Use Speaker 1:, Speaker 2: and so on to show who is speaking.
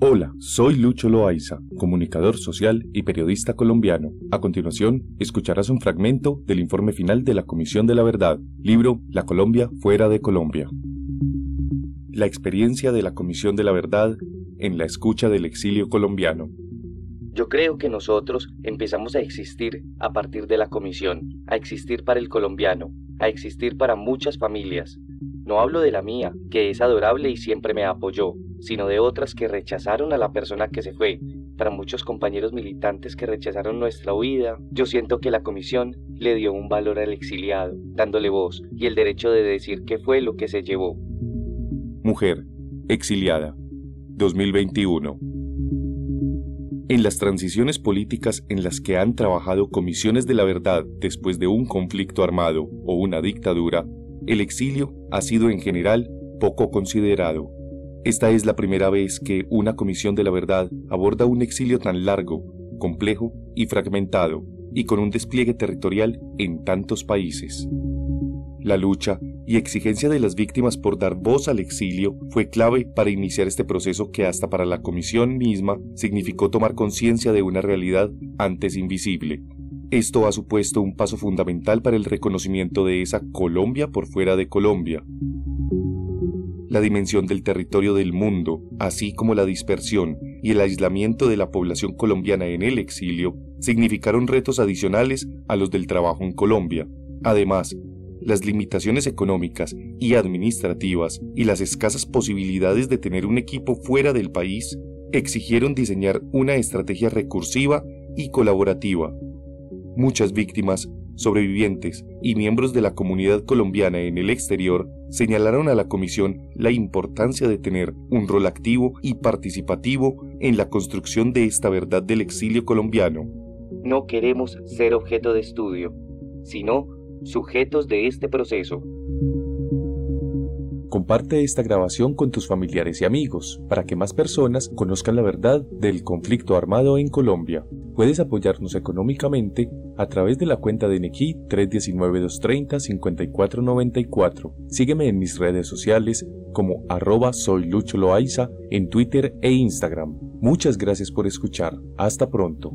Speaker 1: Hola, soy Lucho Loaiza, comunicador social y periodista colombiano. A continuación, escucharás un fragmento del informe final de la Comisión de la Verdad, libro La Colombia fuera de Colombia. La experiencia de la Comisión de la Verdad en la escucha del exilio colombiano.
Speaker 2: Yo creo que nosotros empezamos a existir a partir de la comisión, a existir para el colombiano, a existir para muchas familias. No hablo de la mía, que es adorable y siempre me apoyó, sino de otras que rechazaron a la persona que se fue. Para muchos compañeros militantes que rechazaron nuestra huida, yo siento que la comisión le dio un valor al exiliado, dándole voz y el derecho de decir qué fue lo que se llevó.
Speaker 1: Mujer, exiliada, 2021. En las transiciones políticas en las que han trabajado comisiones de la verdad después de un conflicto armado o una dictadura, el exilio ha sido en general poco considerado. Esta es la primera vez que una comisión de la verdad aborda un exilio tan largo, complejo y fragmentado, y con un despliegue territorial en tantos países. La lucha y exigencia de las víctimas por dar voz al exilio fue clave para iniciar este proceso que hasta para la comisión misma significó tomar conciencia de una realidad antes invisible. Esto ha supuesto un paso fundamental para el reconocimiento de esa Colombia por fuera de Colombia, la dimensión del territorio del mundo, así como la dispersión y el aislamiento de la población colombiana en el exilio, significaron retos adicionales a los del trabajo en Colombia. Además, las limitaciones económicas y administrativas y las escasas posibilidades de tener un equipo fuera del país exigieron diseñar una estrategia recursiva y colaborativa. Muchas víctimas sobrevivientes y miembros de la comunidad colombiana en el exterior señalaron a la Comisión la importancia de tener un rol activo y participativo en la construcción de esta verdad del exilio colombiano.
Speaker 2: No queremos ser objeto de estudio, sino sujetos de este proceso.
Speaker 1: Comparte esta grabación con tus familiares y amigos para que más personas conozcan la verdad del conflicto armado en Colombia. Puedes apoyarnos económicamente a través de la cuenta de Nequi 319-230-5494. Sígueme en mis redes sociales como arroba soy Loaiza en Twitter e Instagram. Muchas gracias por escuchar. Hasta pronto.